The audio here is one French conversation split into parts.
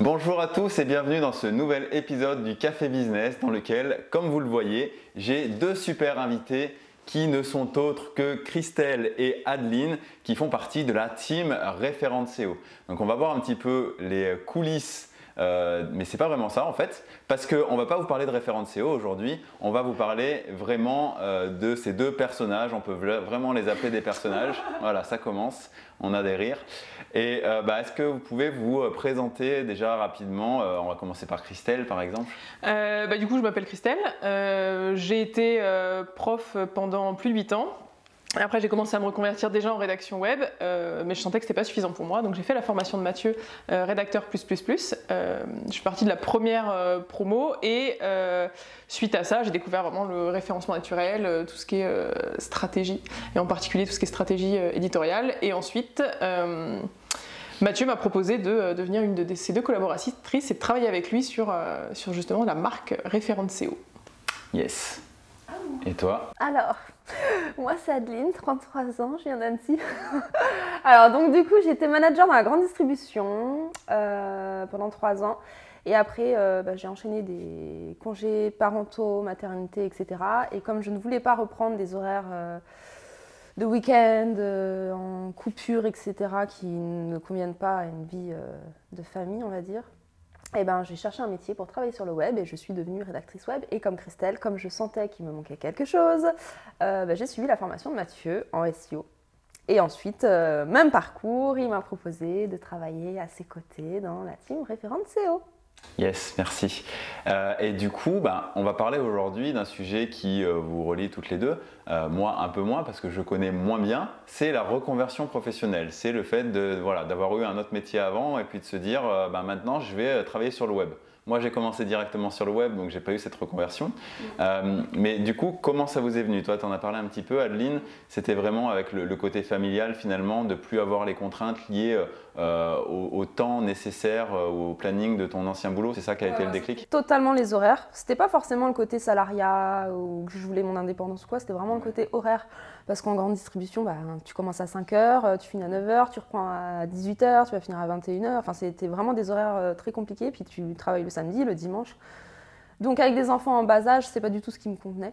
Bonjour à tous et bienvenue dans ce nouvel épisode du Café Business dans lequel, comme vous le voyez, j'ai deux super invités qui ne sont autres que Christelle et Adeline qui font partie de la team Référente SEO. Donc on va voir un petit peu les coulisses euh, mais c'est pas vraiment ça en fait, parce qu'on va pas vous parler de référente SEO aujourd'hui, on va vous parler vraiment euh, de ces deux personnages, on peut vraiment les appeler des personnages. Voilà, ça commence, on a des rires. Et euh, bah, est-ce que vous pouvez vous présenter déjà rapidement On va commencer par Christelle par exemple. Bah, du coup, je m'appelle Christelle, j'ai été prof pendant plus de 8 ans. Après, j'ai commencé à me reconvertir déjà en rédaction web, euh, mais je sentais que c'était pas suffisant pour moi, donc j'ai fait la formation de Mathieu, euh, rédacteur plus plus plus. Euh, je suis partie de la première promo et suite à ça, j'ai découvert vraiment le référencement naturel, tout ce qui est stratégie, et en particulier tout ce qui est stratégie éditoriale. Et ensuite, Mathieu m'a proposé de devenir une de ses deux collaboratrices et de travailler avec lui sur, sur justement la marque référente SEO. Yes. Et toi? Alors, moi c'est Adeline, 33 ans, je viens d'Annecy. Alors donc du coup j'étais manager dans la grande distribution euh, pendant 3 ans. Et après euh, bah, j'ai enchaîné des congés parentaux, maternité, etc. Et comme je ne voulais pas reprendre des horaires euh, de week-end, en coupure, etc. qui ne conviennent pas à une vie de famille, on va dire, eh ben, j'ai cherché un métier pour travailler sur le web et je suis devenue rédactrice web. Et comme Christelle, comme je sentais qu'il me manquait quelque chose, euh, ben, j'ai suivi la formation de Mathieu en SEO. Et ensuite, euh, même parcours, il m'a proposé de travailler à ses côtés dans la team référente SEO. Yes, merci. Euh, et du coup, ben, on va parler aujourd'hui d'un sujet qui euh, vous relie toutes les deux, euh, moi un peu moins parce que je connais moins bien, c'est la reconversion professionnelle. C'est le fait voilà, d'avoir eu un autre métier avant et puis de se dire, ben, maintenant je vais travailler sur le web. Moi, j'ai commencé directement sur le web, donc j'ai pas eu cette reconversion. Mais du coup, comment ça vous est venu? Toi, tu en as parlé un petit peu, Adeline. C'était vraiment avec le, côté familial, finalement, de plus avoir les contraintes liées euh, au, temps nécessaire, euh, au planning de ton ancien boulot. C'est ça qui a été le déclic Totalement les horaires. C'était pas forcément le côté salariat ou que je voulais mon indépendance ou quoi. C'était vraiment le côté horaire. Parce qu'en grande distribution, bah, tu commences à 5h, tu finis à 9h, tu reprends à 18h, tu vas finir à 21h. Enfin, c'était vraiment des horaires très compliqués. Puis tu travailles le samedi, le dimanche. Donc avec des enfants en bas âge, c'est pas du tout ce qui me convenait.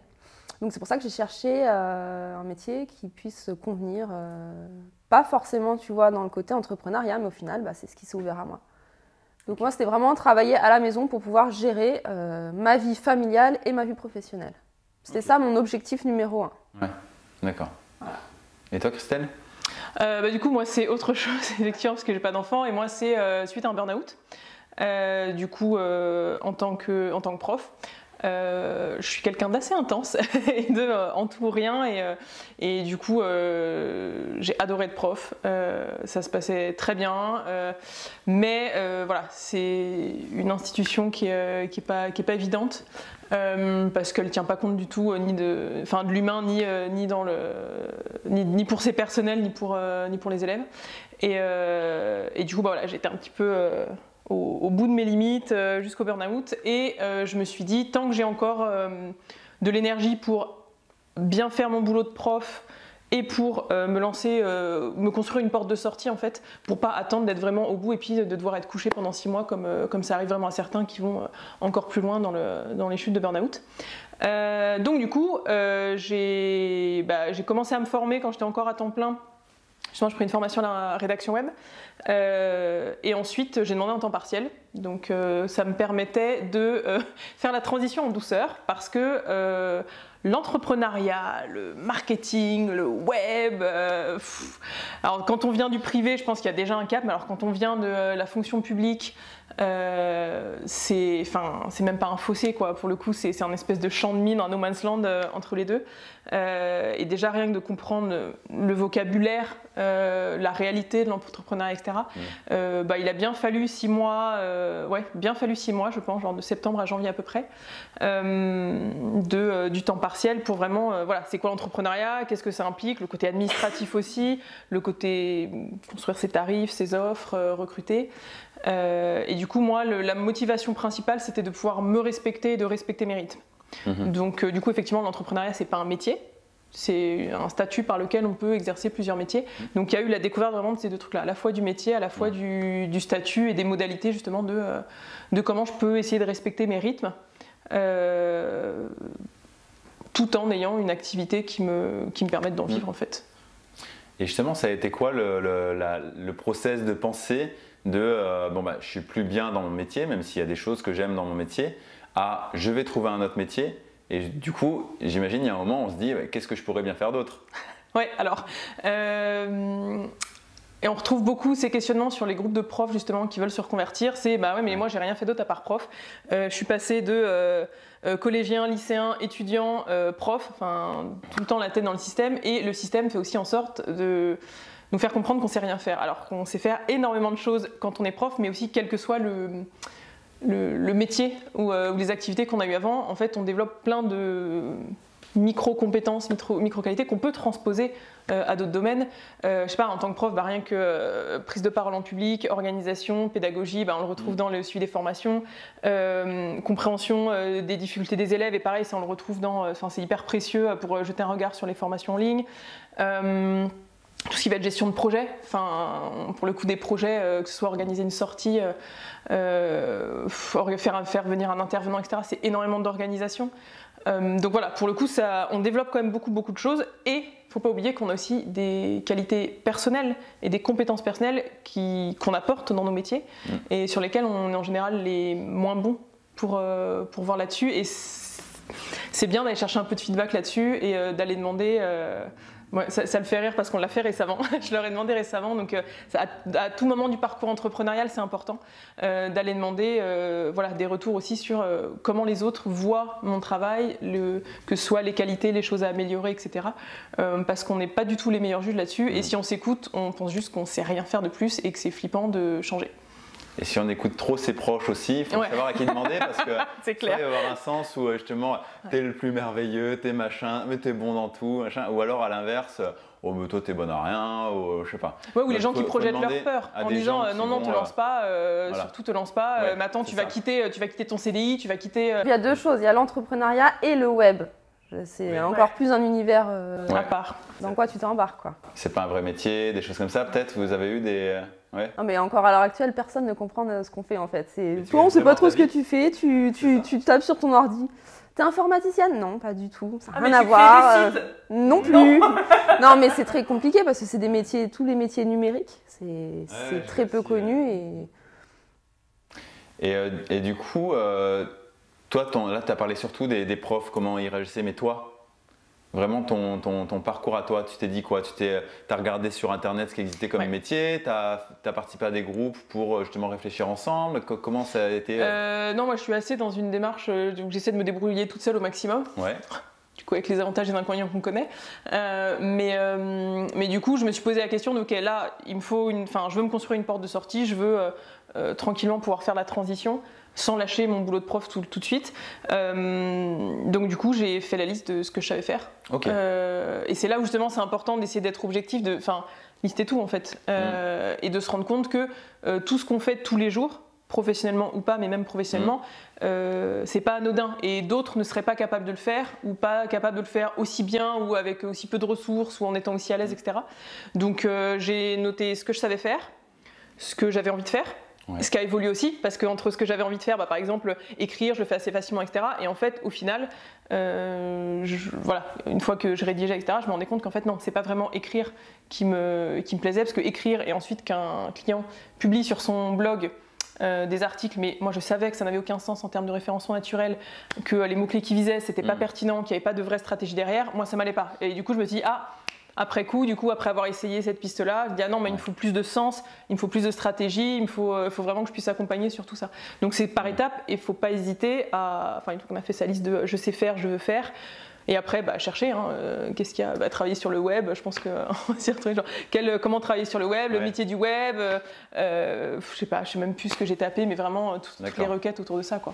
Donc c'est pour ça que j'ai cherché euh, un métier qui puisse convenir, euh, pas forcément, tu vois, dans le côté entrepreneuriat, mais au final, bah, c'est ce qui s'est ouvert à moi. Donc moi, c'était vraiment travailler à la maison pour pouvoir gérer euh, ma vie familiale et ma vie professionnelle. C'était ça mon objectif numéro un. Ouais, d'accord. Et toi, Christelle? Bah, Du coup, moi, c'est autre chose, effectivement, parce que j'ai pas d'enfant. Et moi, c'est suite à un burn-out. Euh, du coup, euh, en, tant que, en tant que prof, euh, je suis quelqu'un d'assez intense et de en tout rien et, et du coup j'ai adoré être prof. Ça se passait très bien mais voilà c'est une institution qui est, qui est, pas, qui est pas évidente parce qu'elle tient pas compte du tout ni de, enfin, de l'humain ni, ni, dans le, ni, ni, pour ses personnels ni pour, ni pour les élèves. Et, et du coup bah, voilà, j'étais un petit peu au, bout de mes limites euh, jusqu'au burn-out. Et euh, je me suis dit, tant que j'ai encore euh, de l'énergie pour bien faire mon boulot de prof, et pour me lancer, me construire une porte de sortie en fait, pour pas attendre d'être vraiment au bout et puis de devoir être couché pendant six mois comme, ça arrive vraiment à certains qui vont encore plus loin dans, le, dans les chutes de burn-out. donc du coup, j'ai bah, commencé à me former quand j'étais encore à temps plein Je pris une formation à la rédaction web. Euh, et ensuite, j'ai demandé un temps partiel. Donc, euh, ça me permettait de euh, faire la transition en douceur parce que l'entrepreneuriat, le marketing, le web. alors, quand on vient du privé, je pense qu'il y a déjà un cap, mais alors quand on vient de la fonction publique, euh, c'est enfin c'est même pas un fossé quoi. Pour le coup c'est un espèce de champ de mine un no man's land euh, entre les deux. Euh, et déjà rien que de comprendre le vocabulaire la réalité de l'entrepreneuriat etc bah, il a bien fallu six mois ouais bien fallu six mois je pense genre de septembre à janvier à peu près de, du temps partiel pour vraiment voilà c'est quoi l'entrepreneuriat qu'est-ce que ça implique le côté administratif aussi le côté construire ses tarifs ses offres recruter euh, et du coup, moi, la motivation principale, c'était de pouvoir me respecter et de respecter mes rythmes. Mhm. Donc, euh, du coup, effectivement, l'entrepreneuriat, c'est pas un métier. c'est un statut par lequel on peut exercer plusieurs métiers. Donc il y a eu la découverte vraiment de ces deux trucs-là, à la fois du métier, à la fois du, du statut et des modalités justement de, euh, de comment je peux essayer de respecter mes rythmes. tout en ayant une activité qui me, qui me permette d'en vivre en fait. Et justement, ça a été quoi le, le, la- le process de pensée de euh, bon bah je suis plus bien dans mon métier, même s'il y a des choses que j'aime dans mon métier, à je vais trouver un autre métier. Et du coup, j'imagine il y a un moment où on se dit qu'est-ce que je pourrais bien faire d'autre? Ouais, alors. euh, et on retrouve beaucoup ces questionnements sur les groupes de profs justement qui veulent se reconvertir. C'est bah ouais, mais moi j'ai rien fait d'autre à part prof. Euh, je suis passé de euh, euh, collégien, lycéen, étudiant, euh, prof, enfin tout le temps la tête dans le système. Et le système fait aussi en sorte de nous faire comprendre qu'on sait rien faire. Alors qu'on sait faire énormément de choses quand on est prof, mais aussi quel que soit le, le, le métier ou, euh, ou les activités qu'on a eu avant. En fait, on développe plein de micro-compétences, micro- micro-qualités qu'on peut transposer euh, à d'autres domaines. Euh, je sais pas, en tant que prof, bah, rien que euh, prise de parole en public, organisation, pédagogie, bah, on le retrouve dans le suivi des formations, compréhension des difficultés des élèves, et pareil, ça on le retrouve dans, c'est hyper précieux pour jeter un regard sur les formations en ligne. Tout ce qui va être gestion de projet, enfin, pour le coup des projets, euh, que ce soit organiser une sortie, euh, euh, faire, faire venir un intervenant, etc., c'est énormément d'organisation. Euh, donc voilà, pour le coup, ça, on développe quand même beaucoup, beaucoup de choses et il ne faut pas oublier qu'on a aussi des qualités personnelles et des compétences personnelles qu'on apporte dans nos métiers et sur lesquelles on est en général les moins bons pour, pour voir là-dessus. Et c'est bien d'aller chercher un peu de feedback là-dessus et d'aller demander. Ouais, ça, ça me fait rire parce qu'on l'a fait récemment. Je leur ai demandé récemment. Donc, euh, ça- à, à tout moment du parcours entrepreneurial, c'est important euh, d'aller demander euh, voilà, des retours aussi sur comment les autres voient mon travail, le, que ce soit les qualités, les choses à améliorer, etc. Parce qu'on n'est pas du tout les meilleurs juges là-dessus. Et si on s'écoute, on pense juste qu'on sait rien faire de plus et que c'est flippant de changer. Et si on écoute trop ses proches aussi, il faut Ouais. savoir à qui demander parce que C'est soit il clair. va y avoir un sens où euh, justement t'es le plus merveilleux, t'es machin, mais t'es bon dans tout, machin. Ou alors à l'inverse, oh mais toi t'es bon à rien, ou euh, je sais pas. Ouais, ou les gens faut- qui projettent leur peur en disant euh, non non te vont, lance euh, pas euh, voilà. surtout te lance pas Ouais, euh, mais attends tu vas quitter tu vas quitter ton CDI tu vas quitter euh, Il y a deux choses, il y a l'entrepreneuriat et le web. C'est Oui. encore plus un univers euh, Ouais. à part dans quoi tu t'embarques quoi. C'est pas un vrai métier, des choses comme ça. Peut-être vous avez eu des. Euh, Ouais. Non mais encore à l'heure actuelle, personne ne comprend euh, ce qu'on fait en fait. Toi on sait pas trop ce que tu fais, tu, tu, tu tapes sur ton ordi. T'es informaticienne? Non, pas du tout. Ça n'a Ah, rien mais à voir. euh, Non plus. non mais c'est très compliqué parce que c'est des métiers, tous les métiers numériques, c'est très peu connu et Et, euh, et du coup, euh, toi, ton- là, tu as parlé surtout des, des profs, comment ils réagissaient, mais toi, vraiment ton, ton, ton parcours à toi, tu t'es dit quoi? Tu as regardé sur Internet ce qui existait comme Ouais. métier, tu as, participé à des groupes pour euh, justement réfléchir ensemble? Co- Comment ça a été euh, Euh, non moi je suis assez dans une démarche où j'essaie de me débrouiller toute seule au maximum. Ouais, du coup avec les avantages et les inconvénients qu'on connaît. Euh, mais euh, mais du coup je me suis posé la question de ok là il me faut une enfin je veux me construire une porte de sortie je veux tranquillement pouvoir faire la transition sans lâcher mon boulot de prof tout, tout de suite. Euh, donc du coup, j'ai fait la liste de ce que je savais faire. Euh, et c'est là où justement c'est important d'essayer d'être objectif, de, enfin, lister tout en fait, Euh, et de se rendre compte que tout ce qu'on fait tous les jours, professionnellement ou pas, mais même professionnellement, euh, c'est pas anodin. Et d'autres ne seraient pas capables de le faire, ou pas capables de le faire aussi bien, ou avec aussi peu de ressources, ou en étant aussi à l'aise, etc. Donc euh, j'ai noté ce que je savais faire, ce que j'avais envie de faire. Ouais. Ce qui a évolué aussi, parce qu'entre ce que j'avais envie de faire, bah, par exemple, écrire, je le fais assez facilement, etc. Et en fait, au final, euh, je- voilà, une fois que je rédigeais, etc., je me rendais compte qu'en fait, non, c'est pas vraiment écrire qui me, qui me plaisait, parce que écrire et ensuite qu'un client publie sur son blog euh, des articles, mais moi je savais que ça n'avait aucun sens en termes de référencement naturel, que les mots-clés qu'ils visaient, c'était pas Mm. pertinent, qu'il n'y avait pas de vraie stratégie derrière, moi ça m'allait pas. Et du coup, je me suis dit, ah, après coup, du coup, après avoir essayé cette piste-là, je me dis, ah non, mais il me faut plus de sens, il me faut plus de stratégie, il me faut, euh, faut vraiment que je puisse accompagner sur tout ça. Donc c'est par étapes et il faut pas hésiter à, enfin une fois qu'on a fait sa liste de je sais faire, je veux faire, et après bah, chercher, hein, euh, qu'est-ce qu'il y a, bah, travailler sur le web, je pense qu'on va s'y retrouver, genre, quel- comment travailler sur le web, le métier du web, euh, euh, je sais pas, je sais même plus ce que j'ai tapé, mais vraiment euh, tout- toutes les requêtes autour de ça quoi.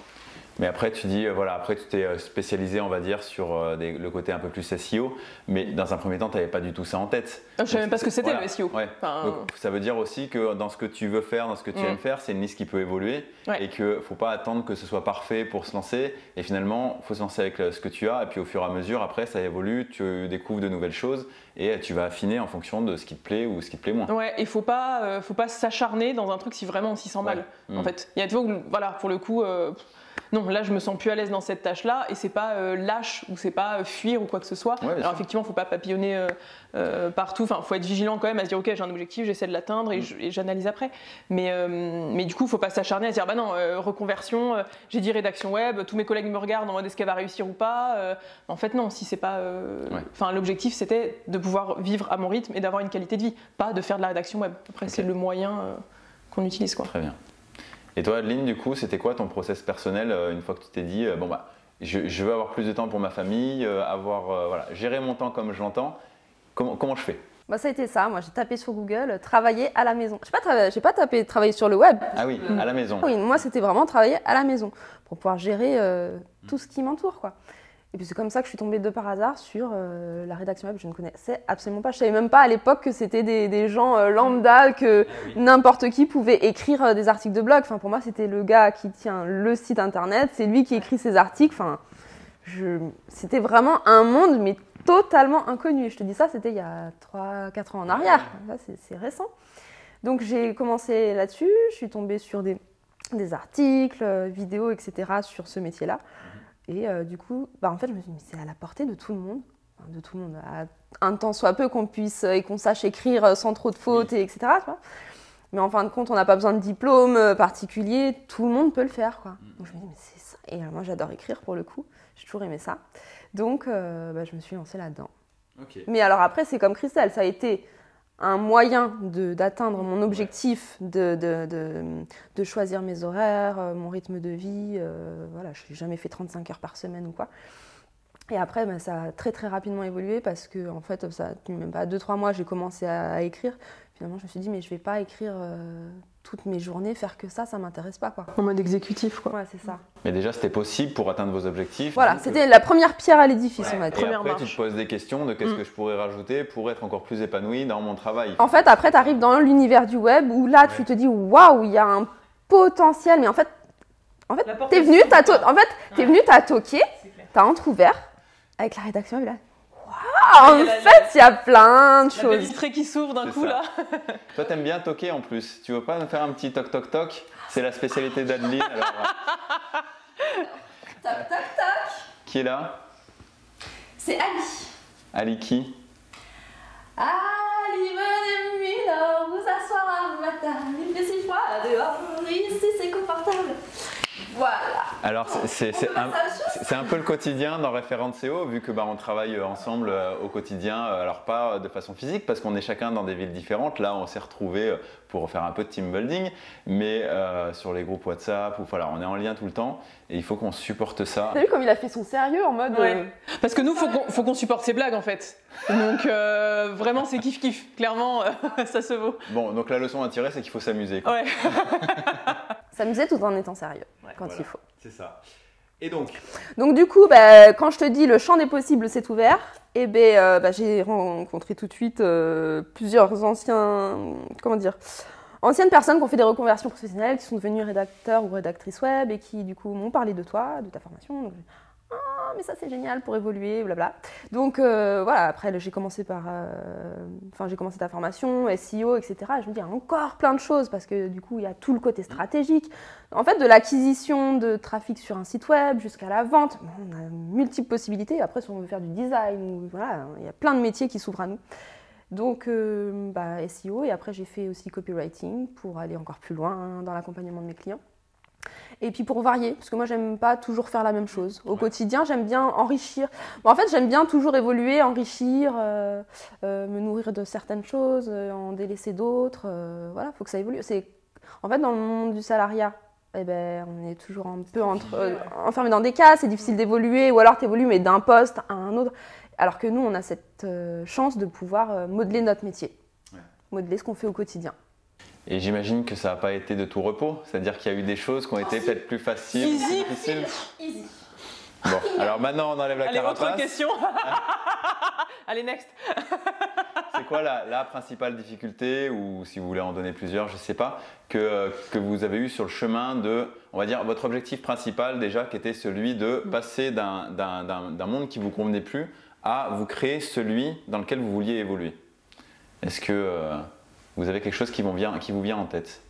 Mais après, tu dis, euh, voilà, après, tu t'es euh, spécialisé, on va dire, sur euh, des- le côté un peu plus SEO, mais dans un premier temps, tu n'avais pas du tout ça en tête. Je savais même pas ce que c'était Voilà. le SEO. Ouais. Enfin, Donc, ça veut dire aussi que dans ce que tu veux faire, dans ce que tu Mm. aimes faire, c'est une liste qui peut évoluer Ouais. et qu'il ne faut pas attendre que ce soit parfait pour se lancer. Et finalement, il faut se lancer avec ce que tu as et puis au fur et à mesure, après, ça évolue, tu découvres de nouvelles choses et tu vas affiner en fonction de ce qui te plaît ou ce qui te plaît moins. Ouais, et faut pas, euh, faut pas s'acharner dans un truc si vraiment on s'y sent mal. Mm. En fait, il y a des fois où, voilà, pour le coup, euh, non, là je me sens plus à l'aise dans cette tâche-là, et c'est pas euh, lâche ou c'est pas euh, fuir ou quoi que ce soit. Ouais, Alors sûr. effectivement, faut pas papillonner euh, partout. Enfin, faut être vigilant quand même à se dire ok, j'ai un objectif, j'essaie de l'atteindre Mm. et et j'analyse après. Mais mais du coup, faut pas s'acharner à se dire bah non, reconversion, j'ai dit rédaction web, tous mes collègues me regardent en mode est-ce qu'elle va réussir ou pas. En fait, non, si c'est pas. Ouais. Enfin, l'objectif c'était de pouvoir vivre à mon rythme et d'avoir une qualité de vie, pas de faire de la rédaction web. Après, c'est le moyen qu'on utilise quoi. Très bien. Et toi, Adeline, du coup, c'était quoi ton process personnel euh, une fois que tu t'es dit, euh, bon, bah, je, je veux avoir plus de temps pour ma famille, euh, avoir, voilà, gérer mon temps comme je l'entends, comment, comment je fais? Bah, ça a été ça. Moi, j'ai tapé sur Google travailler à la maison. Je n'ai pas, pas tapé travailler sur le web. Ah oui, à la maison. Oui, moi, c'était vraiment travailler à la maison pour pouvoir gérer euh, tout ce qui m'entoure, quoi. Et puis c'est comme ça que je suis tombée de par hasard sur euh, la rédaction web. Je ne connaissais absolument pas. Je savais même pas à l'époque que c'était des, des gens euh, lambda, que n'importe qui pouvait écrire euh, des articles de blog. Enfin, pour moi, c'était le gars qui tient le site internet, c'est lui qui écrit ses articles. Enfin, je... c'était vraiment un monde, mais totalement inconnu. Je te dis ça, c'était il y a 3-4 ans en arrière. Là, c'est- récent. Donc j'ai commencé là-dessus. Je suis tombée sur des des articles, vidéos, etc. sur ce métier-là. Et euh, du coup, bah, en fait, je me suis dit, c'est à la portée de tout le monde. Enfin, de tout le monde. À un temps soit peu qu'on puisse euh, et qu'on sache écrire euh, sans trop de fautes, et etc. tu vois. Mais en fin de compte, on n'a pas besoin de diplôme particulier. Tout le monde peut le faire. Quoi. Donc je me dis, mais c'est ça. Et moi, j'adore écrire pour le coup. J'ai toujours aimé ça. Donc, euh, bah, je me suis lancée là-dedans. Mais alors après, c'est comme Christelle, ça a été un moyen de- d'atteindre mon objectif, de, de, de, de choisir mes horaires, euh, mon rythme de vie. euh, voilà, je n'ai jamais fait 35 heures par semaine ou quoi. Et après, ben, ça a très très rapidement évolué parce que en fait, ça même pas 2-3 mois, j'ai commencé à, à écrire. Finalement, je me suis dit, mais je vais pas écrire euh, toutes mes journées, faire que ça, ça m'intéresse pas. Quoi. En mode exécutif quoi. Ouais, c'est ça. Mais déjà, c'était possible pour atteindre vos objectifs. Voilà, c'était la première pierre à l'édifice, on va Et dire. Première après, tu te poses des questions de qu'est-ce Mm. que je pourrais rajouter pour être encore plus épanoui dans mon travail. En fait, après, tu arrives dans l'univers du web où là, tu te dis waouh, il y a un potentiel. Mais en fait, en fait, t'es venu, t'as en fait, t'es Ouais. venu, t'as toqué, t'as entrouvert avec la rédaction et là, en Il y a la- fait, il y a plein de La choses. balustrée qui s'ouvre d'un coup ça. là. Toi, t'aimes bien toquer en plus. Tu veux pas nous faire un petit toc toc toc? C'est la spécialité d'Adeline. alors, Tac, tac, tac. qui est là? C'est Ali. Ali qui? Ali, venez Milord, vous asseoir un matin. Il fait si froid dehors, ici c'est confortable. Voilà. Alors, c'est- un, un peu le quotidien dans Référente CO, vu que bah, on travaille ensemble euh, au quotidien, euh, alors pas euh, de façon physique, parce qu'on est chacun dans des villes différentes. Là, on s'est retrouvés pour faire un peu de team building, mais euh, sur les groupes WhatsApp, ou voilà, on est en lien tout le temps, et il faut qu'on supporte ça. T'as vu comme il a fait son sérieux en mode. Ouais. euh, Parce que nous, faut qu'on faut qu'on supporte ses blagues en fait. Donc euh, vraiment, c'est kiff kiff. Clairement, euh, ça se vaut. Bon, donc la leçon à tirer, c'est qu'il faut s'amuser. quoi. Ouais. S'amuser tout en étant sérieux quand Voilà. il faut. C'est ça. Et donc Donc du coup, bah, quand je te dis le champ des possibles s'est ouvert, et ben, euh, bah, j'ai rencontré tout de suite euh, plusieurs anciens, comment dire, anciennes personnes qui ont fait des reconversions professionnelles, qui sont devenues rédacteurs ou rédactrices web et qui du coup m'ont parlé de toi, de ta formation. Donc, ah mais ça c'est génial pour évoluer, blabla. Donc euh, voilà, après j'ai commencé par, euh, enfin j'ai commencé ta formation, SEO, etc. Et je me dis encore plein de choses parce que du coup il y a tout le côté stratégique. En fait, de l'acquisition de trafic sur un site web jusqu'à la vente, on a multiples possibilités. Après, si on veut faire du design, voilà, il y a plein de métiers qui s'ouvrent à nous. Donc, euh, bah, SEO, et après, j'ai fait aussi copywriting pour aller encore plus loin dans l'accompagnement de mes clients. Et puis pour varier, parce que moi, j'aime pas toujours faire la même chose. Au quotidien, j'aime bien enrichir. Bon, en fait, j'aime bien toujours évoluer, enrichir, euh, euh, me nourrir de certaines choses, euh, en délaisser d'autres. voilà, il faut que ça évolue. C'est en fait dans le monde du salariat, eh ben, on est toujours un peu entre, euh, enfermé dans des cas, c'est difficile d'évoluer, ou alors tu évolues mais d'un poste à un autre. Alors que nous, on a cette euh, chance de pouvoir euh, modeler notre métier, Ouais. modeler ce qu'on fait au quotidien. Et j'imagine que ça n'a pas été de tout repos, c'est-à-dire qu'il y a eu des choses qui ont été peut-être plus faciles, Easy. plus difficiles. Bon, alors maintenant on enlève la Allez, autre carapace. question. Allez, next. C'est quoi la, la principale difficulté, ou si vous voulez en donner plusieurs, je ne sais pas, que, que vous avez eu sur le chemin de, on va dire, votre objectif principal déjà, qui était celui de passer d'un- monde qui vous convenait plus à vous créer celui dans lequel vous vouliez évoluer? Est-ce que euh, vous avez quelque chose qui, vont bien- qui vous vient en tête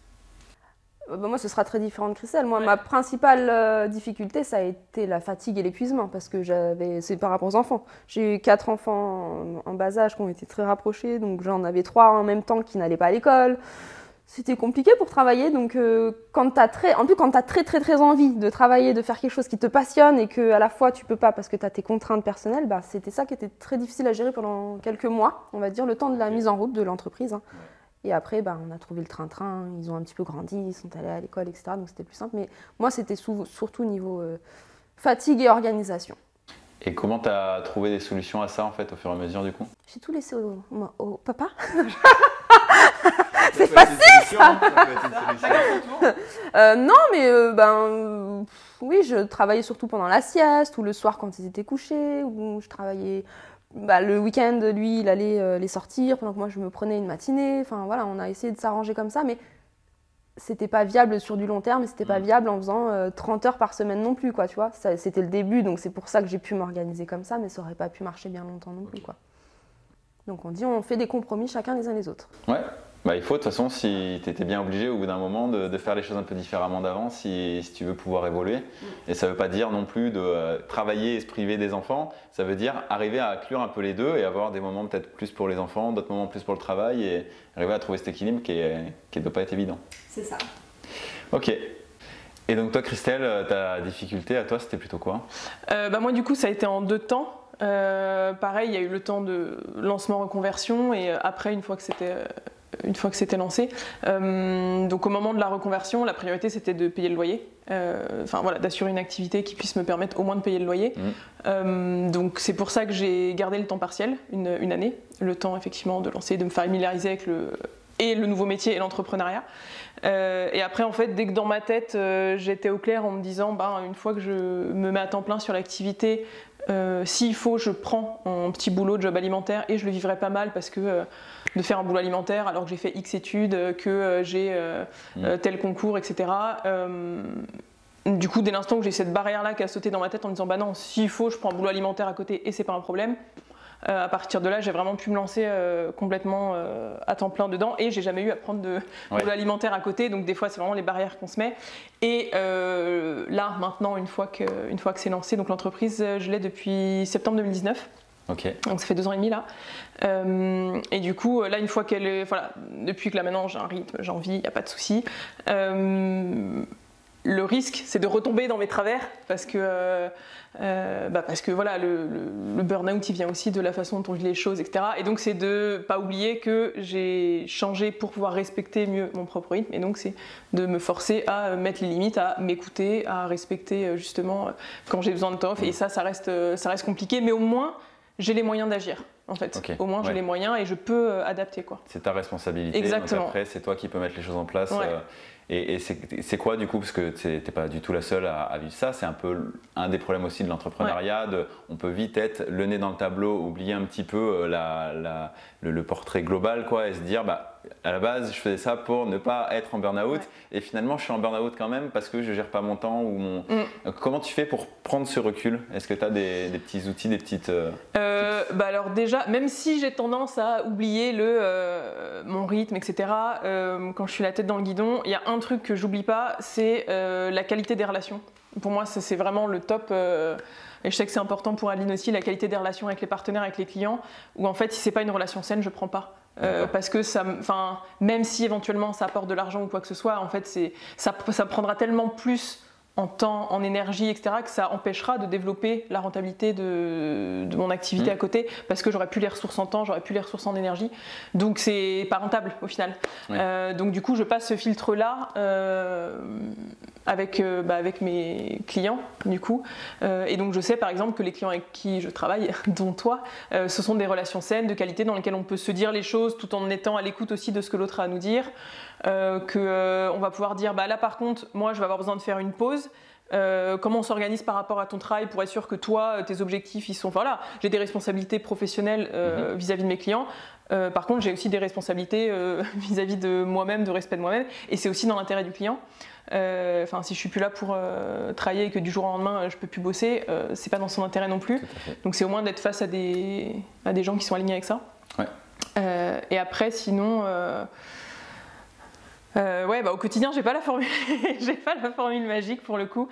Euh, bah, moi, ce sera très différent de Christelle. Moi, ma principale euh, difficulté, ça a été la fatigue et l'épuisement, parce que j'avais, c'est par rapport aux enfants. J'ai eu quatre enfants en, en bas âge qui ont été très rapprochés, donc j'en avais trois en même temps qui n'allaient pas à l'école. C'était compliqué pour travailler, donc euh, quand t'as très, en plus quand t'as très très très envie de travailler, de faire quelque chose qui te passionne et que à la fois tu peux pas parce que t'as tes contraintes personnelles, bah c'était ça qui était très difficile à gérer pendant quelques mois, on va dire le temps de la mise en route de l'entreprise. hein. Et après, bah, on a trouvé le train-train, ils ont un petit peu grandi, ils sont allés à l'école, etc. Donc c'était plus simple. Mais moi, c'était surtout niveau euh, fatigue et organisation. Et comment tu as trouvé des solutions à ça en fait au fur et à mesure du coup? J'ai tout laissé au, au papa. C'est facile ça Euh, non, mais euh, ben euh, pff, oui, je travaillais surtout pendant la sieste ou le soir quand ils étaient couchés, ou je travaillais bah, le week-end. Lui, il allait euh, les sortir pendant que moi je me prenais une matinée. Enfin voilà, on a essayé de s'arranger comme ça, mais c'était pas viable sur du long terme, et c'était pas Mm. viable en faisant euh, 30 heures par semaine non plus, quoi. Tu vois, c'était le début, donc c'est pour ça que j'ai pu m'organiser comme ça, mais ça aurait pas pu marcher bien longtemps non plus, quoi. Donc on dit, on fait des compromis chacun les uns les autres. Ouais, bah, il faut de toute façon, si tu étais bien obligé au bout d'un moment de, de faire les choses un peu différemment d'avant, si, si tu veux pouvoir évoluer. Et ça veut pas dire non plus de euh, travailler et se priver des enfants, ça veut dire arriver à inclure un peu les deux et avoir des moments peut-être plus pour les enfants, d'autres moments plus pour le travail et arriver à trouver cet équilibre qui ne qui doit pas être évident. C'est ça. Ok. Et donc toi Christelle, euh, ta difficulté à toi c'était plutôt quoi? Euh, bah, moi, du coup, ça a été en deux temps. Euh, pareil, il y a eu le temps de lancement reconversion et euh, après, une fois que c'était euh, une fois que c'était lancé. Euh, donc au moment de la reconversion, la priorité c'était de payer le loyer. Euh, Enfin voilà, d'assurer une activité qui puisse me permettre au moins de payer le loyer. Euh, donc c'est pour ça que j'ai gardé le temps partiel, une, une année, le temps effectivement de lancer, de me familiariser avec le et le nouveau métier et l'entrepreneuriat. Et après, en fait, dès que dans ma tête, j'étais au clair en me disant, ben, une fois que je me mets à temps plein sur l'activité, euh, s'il faut, je prends un petit boulot de job alimentaire et je le vivrai pas mal parce que euh, de faire un boulot alimentaire alors que j'ai fait X études, euh, que euh, j'ai Mm. tel concours, etc. du coup, dès l'instant que j'ai cette barrière-là qui a sauté dans ma tête en me disant, bah non, s'il faut, je prends un boulot alimentaire à côté et c'est pas un problème. Euh, à partir de là, j'ai vraiment pu me lancer euh, complètement euh, à temps plein dedans et j'ai jamais eu à prendre de Ouais. boulot alimentaire à côté. Donc des fois, c'est vraiment les barrières qu'on se met. Et là, maintenant, une fois que, une fois que c'est lancé, donc l'entreprise, je l'ai depuis septembre 2019. Ok. Donc ça fait deux ans et demi là. Euh, et du coup, là, une fois qu'elle est. Voilà, depuis que là maintenant j'ai un rythme, j'ai envie, il n'y a pas de souci. Euh, le risque, c'est de retomber dans mes travers parce que, euh, euh, bah parce que voilà, le, le- le burn-out, il vient aussi de la façon dont on vit les choses, etc. Et donc, c'est de pas oublier que j'ai changé pour pouvoir respecter mieux mon propre rythme. Et donc, c'est de me forcer à mettre les limites, à m'écouter, à respecter euh, justement quand j'ai besoin de temps. Et ça, ça reste, ça reste compliqué, mais au moins, j'ai les moyens d'agir. En fait, au moins j'ai les moyens et je peux euh, adapter quoi. C'est ta responsabilité. Exactement. Donc après, c'est toi qui peux mettre les choses en place. Ouais. euh, et et c'est quoi du coup Parce que tu n'es pas du tout la seule à, à vivre ça. C'est un peu un des problèmes aussi de l'entrepreneuriat. de- On peut vite être le nez dans le tableau, oublier un petit peu euh, la, la- le, le portrait global quoi, et se dire bah, à la base, je faisais ça pour ne pas être en burn-out. Ouais. Et finalement, je suis en burn-out quand même parce que je gère pas mon temps. ou mon... Mm. Comment tu fais pour prendre ce recul? Est-ce que tu as des, des petits outils, des petites. euh, Euh, bah alors déjà, même si j'ai tendance à oublier le, euh, mon rythme, etc., quand je suis la tête dans le guidon, il y a un truc que j'oublie pas, c'est la qualité des relations. Pour moi, c'est vraiment le top. Et je sais que c'est important pour Aline aussi, la qualité des relations avec les partenaires, avec les clients, où en fait, si c'est pas une relation saine, je prends pas. Euh, parce que ça, enfin, même si éventuellement ça apporte de l'argent ou quoi que ce soit, en fait, c'est, ça, ça prendra tellement plus en temps, en énergie, etc., que ça empêchera de développer la rentabilité de, de mon activité Mm. à côté, parce que j'aurais plus les ressources en temps, j'aurais plus les ressources en énergie. Donc c'est pas rentable au final. Euh, donc du coup, je passe ce filtre-là. euh, avec, bah, avec mes clients, du coup. et donc, je sais par exemple que les clients avec qui je travaille, dont toi, ce sont des relations saines, de qualité, dans lesquelles on peut se dire les choses tout en étant à l'écoute aussi de ce que l'autre a à nous dire. qu'on va pouvoir dire, bah, là par contre, moi, je vais avoir besoin de faire une pause. Euh, comment on s'organise par rapport à ton travail pour être sûr que toi, tes objectifs, ils sont. Voilà, j'ai des responsabilités professionnelles euh, mhm. vis-à-vis de mes clients. Euh, par contre, j'ai aussi des responsabilités vis-à-vis de moi-même, de respect de moi-même, et c'est aussi dans l'intérêt du client. Enfin, si je suis plus là pour travailler et que du jour au lendemain je peux plus bosser, c'est pas dans son intérêt non plus. Donc c'est au moins d'être face à des, à des gens qui sont alignés avec ça. et après, sinon. Euh, ouais, bah, au quotidien, j'ai pas la formule, j'ai pas la formule magique pour le coup,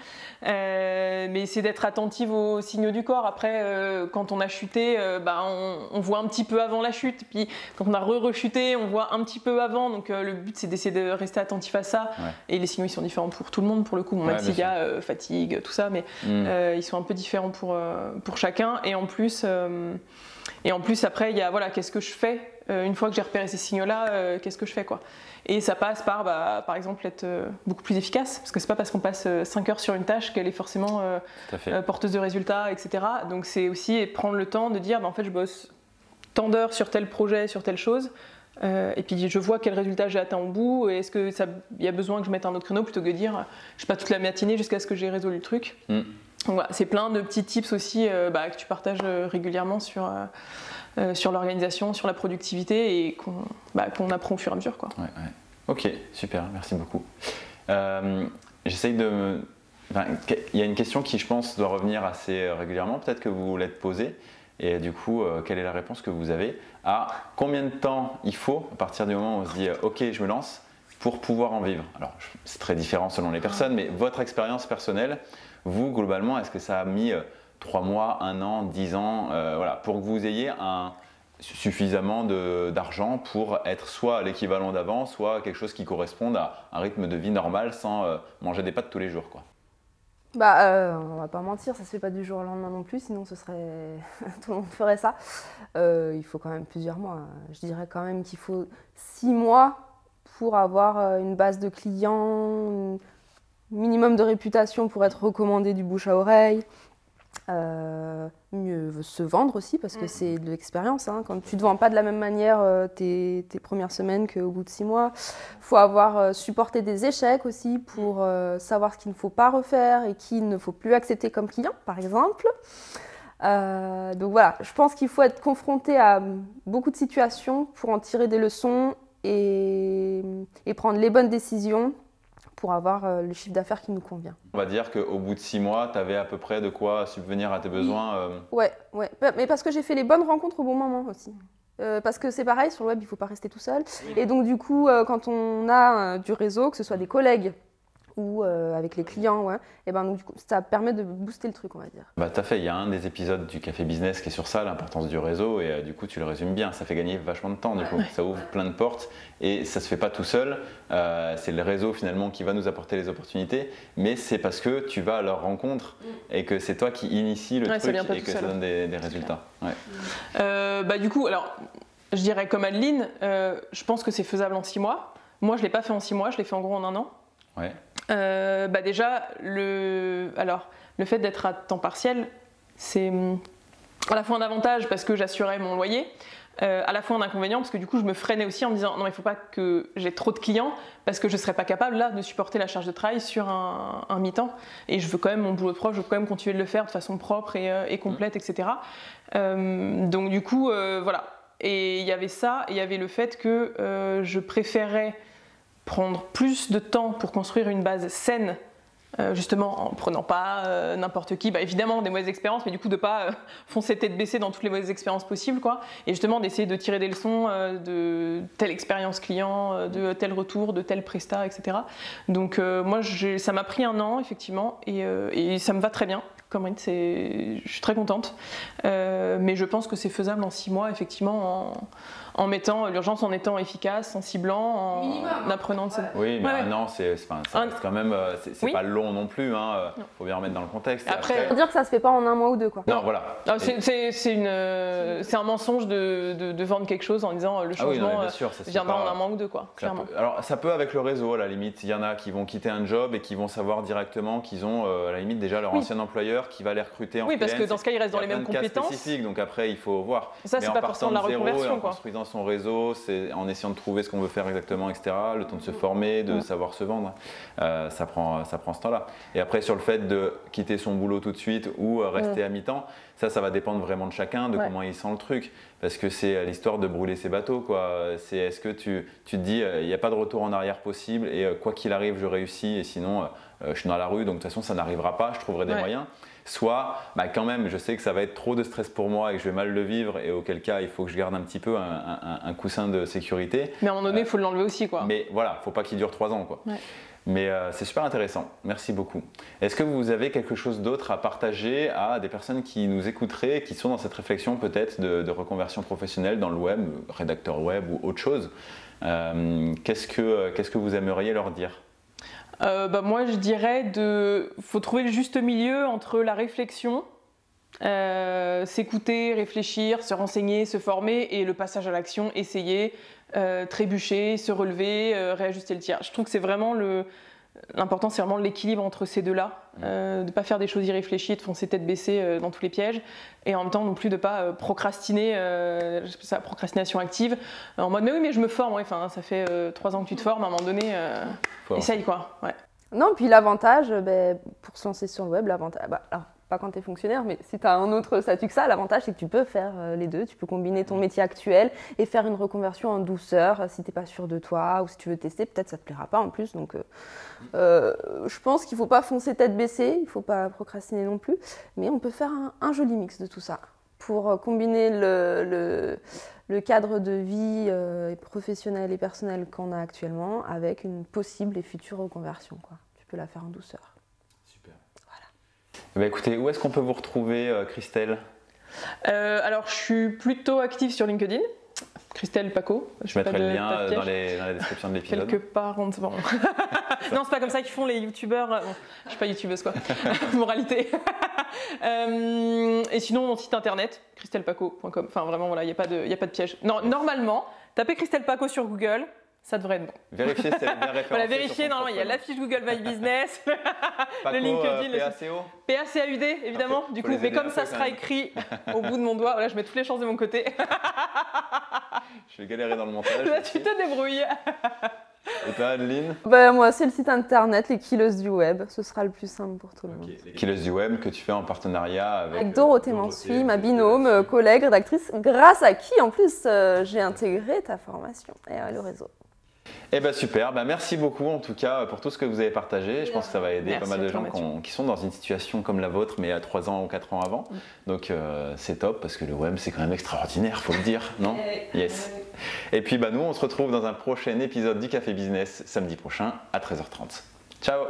euh, mais c'est d'être attentive aux signaux du corps. Après, euh, quand on a chuté, bah, on, voit un petit peu avant la chute, puis quand on a re-rechuté, on voit un petit peu avant. Donc le but, c'est d'essayer de rester attentif à ça. Et les signaux, ils sont différents pour tout le monde pour le coup. même s'il y a fatigue, tout ça, mais mm. ils sont un peu différents pour pour chacun. Et en plus, et en plus après, il y a voilà, qu'est-ce que je fais une fois que j'ai repéré ces signaux-là, qu'est-ce que je fais quoi et ça passe par, bah, par exemple, être euh, beaucoup plus efficace, parce que c'est pas parce qu'on passe 5 euh, heures sur une tâche qu'elle est forcément euh, porteuse de résultats, etc. Donc c'est aussi prendre le temps de dire, bah, en fait, je bosse tant d'heures sur tel projet, sur telle chose, et puis je vois quel résultat j'ai atteint au bout, et est-ce qu'il y a besoin que je mette un autre créneau plutôt que de dire, je sais pas, toute la matinée jusqu'à ce que j'ai résolu le truc. Mm. voilà, c'est plein de petits tips aussi bah, que tu partages régulièrement sur euh, sur l'organisation, sur la productivité et qu'on bah, apprend au fur et à mesure. Quoi. Ok, super, merci beaucoup. Euh, J'essaye de. il y a une question qui, je pense, doit revenir assez régulièrement. Peut-être que vous l'êtes posée. Et du coup, euh, quelle est la réponse que vous avez à combien de temps il faut, à partir du moment où on se dit OK, je me lance, pour pouvoir en vivre? Alors, c'est très différent selon les personnes, mais votre expérience personnelle, vous, globalement, est-ce que ça a mis 3 mois, 1 an, 10 ans, euh, voilà, pour que vous ayez un, suffisamment d'argent pour être soit l'équivalent d'avant, soit quelque chose qui corresponde à un rythme de vie normal sans euh, manger des pâtes tous les jours. Quoi. Bah, euh, on va pas mentir, ça se fait pas du jour au lendemain non plus, sinon ce serait tout le monde ferait ça. il faut quand même plusieurs mois. Je dirais quand même qu'il faut 6 mois pour avoir une base de clients, un minimum de réputation pour être recommandé du bouche à oreille, euh, mieux se vendre aussi parce que mm. c'est de l'expérience. Hein. Quand tu ne te vends pas de la même manière euh, tes, premières semaines qu'au bout de six mois, il faut avoir euh, supporté des échecs aussi pour mm. savoir ce qu'il ne faut pas refaire et qu'il ne faut plus accepter comme client, par exemple. donc voilà, je pense qu'il faut être confronté à beaucoup de situations pour en tirer des leçons et prendre les bonnes décisions pour avoir euh, le chiffre d'affaires qui nous convient. On va dire qu'au bout de six mois, tu avais à peu près de quoi subvenir à tes besoins euh... Ouais, ouais. Mais parce que j'ai fait les bonnes rencontres au bon moment aussi. Euh, parce que c'est pareil, sur le web, il ne faut pas rester tout seul. Et donc, du coup, quand on a du réseau, que ce soit des collègues ou euh, avec les clients. Ouais. Et ben, donc, du coup, ça permet de booster le truc, on va dire. Bah, tout à fait. Il y a un des épisodes du Café Business qui est sur ça, l'importance du réseau. Et euh, du coup, tu le résumes bien. Ça fait gagner vachement de temps. Du coup, ça ouvre plein de portes. Et ça se fait pas tout seul. Euh, c'est le réseau finalement qui va nous apporter les opportunités. Mais c'est parce que tu vas à leur rencontre mm. et que c'est toi qui initie le truc et que ça donne des, résultats. bah, du coup, alors, je dirais comme Adeline, je pense que c'est faisable en six mois. Moi, je ne l'ai pas fait en six mois, je l'ai fait en gros en un an. Ouais. Euh, bah déjà, le, alors, le fait d'être à temps partiel, c'est hum, à la fois un avantage parce que j'assurais mon loyer, euh, à la fois un inconvénient parce que du coup je me freinais aussi en me disant non il ne faut pas que j'ai trop de clients parce que je serais pas capable là de supporter la charge de travail sur un, mi-temps et je veux quand même mon boulot de prof, je veux quand même continuer de le faire de façon propre et, euh, complète etc. donc du coup voilà et il y avait ça il y avait le fait que je préférais prendre plus de temps pour construire une base saine, euh, justement en prenant pas euh, n'importe qui, bah, évidemment des mauvaises expériences, mais du coup de pas euh, foncer tête baissée dans toutes les mauvaises expériences possibles, quoi, et justement d'essayer de tirer des leçons de telle expérience client, de tel retour, de tel prestat, etc. Donc moi ça m'a pris un an effectivement, et, ça me va très bien. Comme je suis très contente, mais je pense que c'est faisable en six mois, effectivement, en en mettant l'urgence en étant efficace, en ciblant, en, apprenant de ça. Oui, mais Ouais, ouais. un an, c'est Un- quand même, euh, c'est Oui. pas long non plus. Hein. euh, Non. Faut bien remettre dans le contexte. Et Après- Faut dire que ça se fait pas en un mois ou deux, quoi. non, voilà. Ah, Et- c'est- C'est c'est une, euh, c'est un mensonge de, de- de vendre quelque chose en disant le Ah oui, non, changement sûr, ça fait viendra pas- en un mois ou deux, quoi, Ça clairement. peut- alors ça peut avec le réseau à la limite. Il y en a qui vont quitter un job et qui vont savoir directement qu'ils ont euh, à la limite déjà leur Oui. ancien employeur qui va les recruter en Oui, parce que dans ce cas, ils restent dans les mêmes compétences. donc après il faut voir. Ça, c'est pas partant forcément de la reconversion, quoi. Son réseau, c'est en essayant de trouver ce qu'on veut faire exactement, etc. Le temps de se former, de savoir se vendre, euh, ça prend ça prend ce temps-là. Et après sur le fait de quitter son boulot tout de suite ou euh, rester à mi-temps, ça ça va dépendre vraiment de chacun, de Ouais. comment il sent le truc, parce que c'est euh, l'histoire de brûler ses bateaux quoi. C'est est-ce que tu tu te dis euh, il n'y a pas de retour en arrière possible et euh, quoi qu'il arrive je réussis et sinon euh, euh, je suis dans la rue donc de toute façon ça n'arrivera pas, je trouverai des Ouais. moyens. Soit, bah, quand même, je sais que ça va être trop de stress pour moi et que je vais mal le vivre, et auquel cas, il faut que je garde un petit peu un, un- un coussin de sécurité. Mais à un moment donné, il faut l'enlever aussi, quoi. Mais voilà, faut pas qu'il dure trois ans. Quoi. Ouais. Mais euh, c'est super intéressant. Merci beaucoup. Est-ce que vous avez quelque chose d'autre à partager à des personnes qui nous écouteraient, qui sont dans cette réflexion peut-être de, de reconversion professionnelle dans le web, rédacteur web ou autre chose? Euh, Qu'est-ce que qu'est-ce que vous aimeriez leur dire? Euh, bah, moi, je dirais de, faut trouver le juste milieu entre la réflexion, euh, s'écouter, réfléchir, se renseigner, se former, et le passage à l'action, essayer, euh, trébucher, se relever, euh, réajuster le tir. Je trouve que c'est vraiment le L'important, c'est vraiment l'équilibre entre ces deux-là, euh, de ne pas faire des choses irréfléchies, de foncer tête baissée euh, dans tous les pièges, et en même temps non plus de ne pas euh, procrastiner, euh, ça procrastination active, en mode mais oui, mais je me forme, ouais, ça fait euh, trois ans que tu te formes, à un moment donné, euh, essaye quoi. Ouais. Non, puis l'avantage, ben, pour se lancer sur le web, l'avantage, bah, alors, pas quand tu es fonctionnaire, mais si tu as un autre statut que ça, l'avantage c'est que tu peux faire euh, les deux. Tu peux combiner ton métier actuel et faire une reconversion en douceur euh, si t'es pas sûr de toi ou si tu veux tester, peut-être ça te plaira pas en plus. Donc, euh, euh, je pense qu'il faut pas foncer tête baissée, il faut pas procrastiner non plus, mais on peut faire un, un joli mix de tout ça pour combiner le, le, le cadre de vie euh, professionnel et personnel qu'on a actuellement avec une possible et future reconversion. Quoi. Tu peux la faire en douceur. Ben, écoutez, où est-ce qu'on peut vous retrouver, euh, Christelle? Euh, alors, je suis plutôt active sur LinkedIn. Christelle Paco. Je mettrai le lien euh, dans, les, dans la description de l'épisode. Quelque part, on bon. non, c'est pas comme ça qu'ils font les youtubeurs. Bon, je suis pas youtubeuse quoi. Moralité. Euh, et sinon, mon site internet, christelpaco.com. Enfin, vraiment, voilà, il n'y a, pas de- y a pas de piège. Non, normalement, tapez Christelle Paco sur Google, ça devrait être bon. Vérifiez si elle est bien référencée. Voilà, son normalement, il y a propre la fiche Google My Business, Paco, le LinkedIn, euh, le- PACO PACAUD, évidemment, du coup. les Mais comme ça sera écrit au bout de mon doigt, voilà, je mets toutes les chances de mon côté. Je vais galérer dans le montage. Là, aussi. tu te débrouilles. Et toi, Adeline? Ben, moi, c'est le site internet, les killeuses du web. Ce sera le plus simple pour tout le monde. Killeuse du web que tu fais en partenariat avec, Avec euh, Dorothée Mansui, ma binôme, euh, collègue, rédactrice, grâce à qui, en plus, euh, j'ai intégré ta formation et euh, le réseau. Eh ben super, ben, merci beaucoup en tout cas pour tout ce que vous avez partagé. Je pense que ça va aider Merci pas mal de gens qui, ont- qui sont dans une situation comme la vôtre, mais à 3 ans ou 4 ans avant. Mm. Donc euh, c'est top parce que le web c'est quand même extraordinaire, faut le dire, non? Yes. Et puis bah, nous on se retrouve dans un prochain épisode du Café Business samedi prochain à 13h30. Ciao